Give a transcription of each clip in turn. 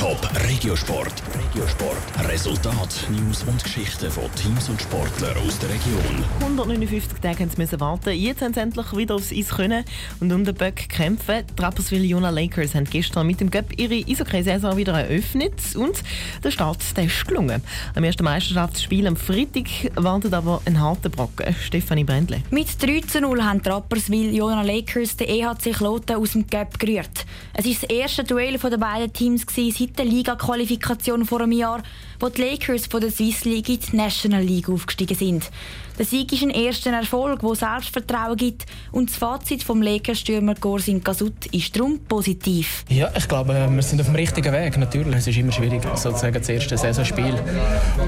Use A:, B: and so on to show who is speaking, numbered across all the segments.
A: Top Regiosport. Regiosport. Resultat, News und Geschichten von Teams und Sportlern aus der Region.
B: 159 Tage mussten sie warten. Jetzt haben sie endlich wieder aufs Eis können und um den Böck kämpfen. Die Rapperswil Jona Lakers haben gestern mit dem Göpp ihre Eishockey-Saison wieder eröffnet und der Start der ist gelungen. Am ersten Meisterschaftsspiel am Freitag wartet aber ein harter Brocken. Stefanie Brändle.
C: Mit 3 zu 0 haben die Rapperswil Jona Lakers den EHC Kloten aus dem Göpp gerührt. Es war das erste Duell der beiden Teams seit der Liga-Qualifikation vor einem Jahr, wo die Lakers von der Swiss League in die National League aufgestiegen sind. Der Sieg ist ein erster Erfolg, der Selbstvertrauen gibt und das Fazit vom Lakers-Stürmer Gorsin Kasut ist darum positiv.
D: Ja, ich glaube, wir sind auf dem richtigen Weg. Natürlich, es ist immer schwierig, sozusagen das erste Saisonspiel,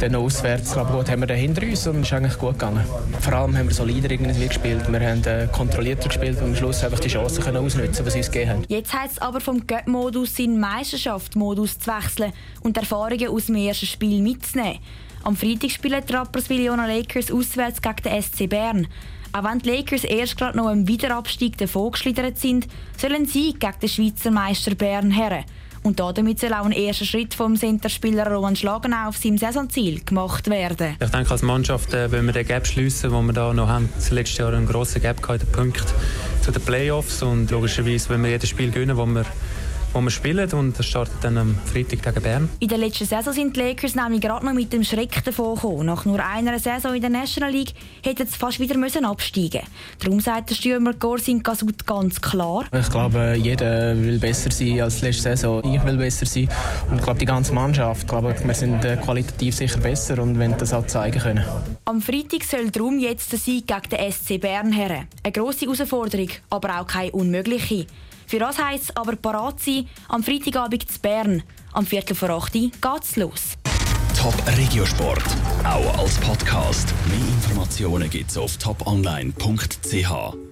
D: dann auswärts. Glaube, gut haben wir da hinter uns und es ist eigentlich gut gegangen. Vor allem haben wir solider irgendwie gespielt. Wir haben äh, kontrollierter gespielt und am Schluss einfach die Chancen können ausnutzen, was uns gegeben haben.
C: Jetzt heißt es aber vom Göpp-Modus in Meisterschaftsmodus zu wechseln und Erfahrungen aus dem ersten Spiel mitzunehmen. Am Freitag spielen die Rapperswil Jona Lakers auswärts gegen den SC Bern. Auch wenn die Lakers erst gerade noch im Wiederabstieg davongeschlittert sind, sollen sie gegen den Schweizer Meister Bern her. Und damit soll auch ein erster Schritt vom Centerspieler Roman Schlagenau auf seinem Saisonziel gemacht werden.
E: Ich denke, als Mannschaft äh, wollen wir den Gap schliessen, den wir da noch haben. Das letzte Jahr einen grossen Gap gehabt, den Punkt zu den Playoffs. Und logischerweise wollen wir jedes Spiel gewinnen, wo wir wo wir spielen und das startet dann am Freitag gegen Bern.
C: In der letzten Saison sind die Lakers nämlich gerade noch mit dem Schreck davon gekommen. Nach nur einer Saison in der National League hätten sie fast wieder müssen absteigen Darum sagt der Stürmer Gorsin Kasut ganz klar.
D: Ich glaube, jeder will besser sein als letzte Saison. Ich will besser sein und ich glaube, die ganze Mannschaft. Ich glaube, wir sind äh, qualitativ sicher besser und wollen das auch zeigen können.
C: Am Freitag soll darum jetzt der Sieg gegen den SC Bern her. Eine grosse Herausforderung, aber auch keine unmögliche. Für das heisst es aber parat sein, am Freitagabend zu Bern. Am Viertel vor 8 Uhr geht's los.
A: Top Regiosport, auch als Podcast. Mehr Informationen gibt's auf toponline.ch.